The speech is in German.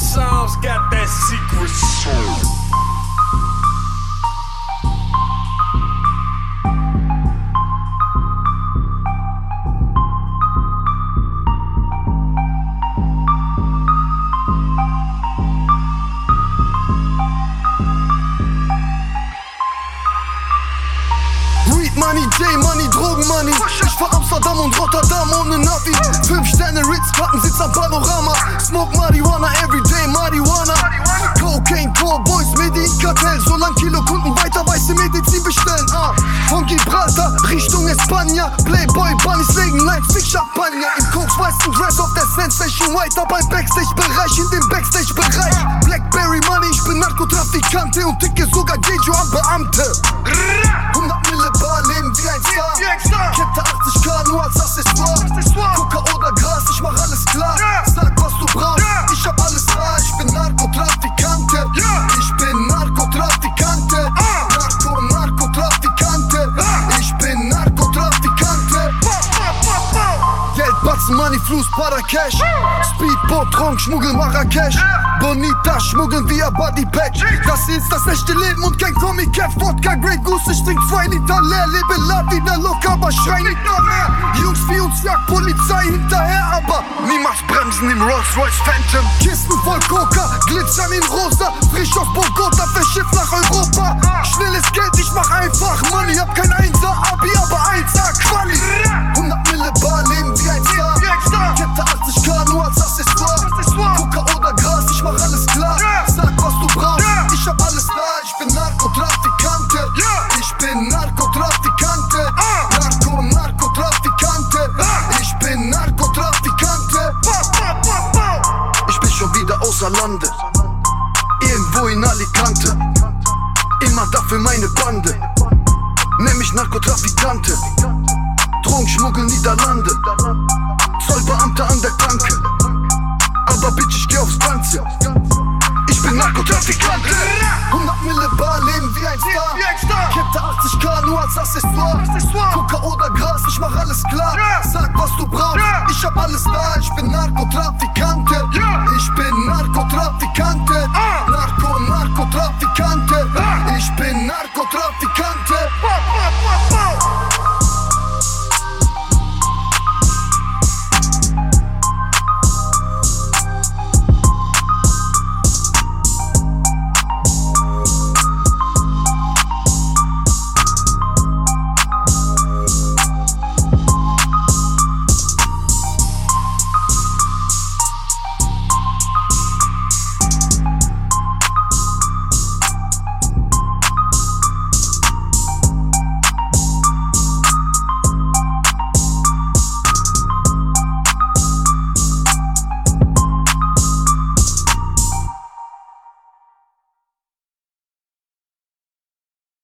Psalms got that secret soul. Money, J-Money, Drogen-Money. Ich fahr Amsterdam und Rotterdam ohne Navi. Fünf Sterne Ritz, Plattensitz am Panorama. Smoke Marihuana, everyday Marihuana. Cocaine, Core Boys, Medin-Kartell. Solange Kilo Kunden weiter weiße Medizin bestellen. Ah. Von Gibraltar Richtung Espanja. Playboy, Bunnies legen Lines, Fick Champagner. Im Koks weißen Dress auf der Sensation White. Ab ein Backstage-Bereich, in dem Backstage-Bereich. Blackberry Money, ich bin Narkotrafikante und ticke sogar Gejo an Beamte. Batzen, Money, Fluss, Para Cash. Speedboat, Trunk, Schmuggel, Marrakesch. Bonita, schmuggeln via Body Patch. Das ist das echte Leben und kein Tommy Cat. Vodka, Grey Goose, ich trink zwei Liter leer. Lebe la wieder locker, aber schrei nicht noch mehr. Jungs wie uns jagt Polizei hinterher, aber niemals bremsen im Rolls Royce Phantom. Kisten voll Coca, glitzern in rosa. Frisch aus Bogota, verschifft nach Europa. Außer Lande. Irgendwo in Alicante. Immer dafür meine Bande. Nenn mich Narkotrafikante. Drogenschmuggel Niederlande. Zollbeamter an der Tanke. Aber bitch, ich geh aufs Ganze. Ich bin Narkotrafikante. 100 Mille Bar, leben wie ein Star. Kette 80k nur als Accessoire. Coca oder Gras, ich mach alles klar. Sag, was du brauchst, ich hab alles da. Ich bin Narkotrafikante. Ich bin Narkotrafikante. Narko, Narkotrafikante.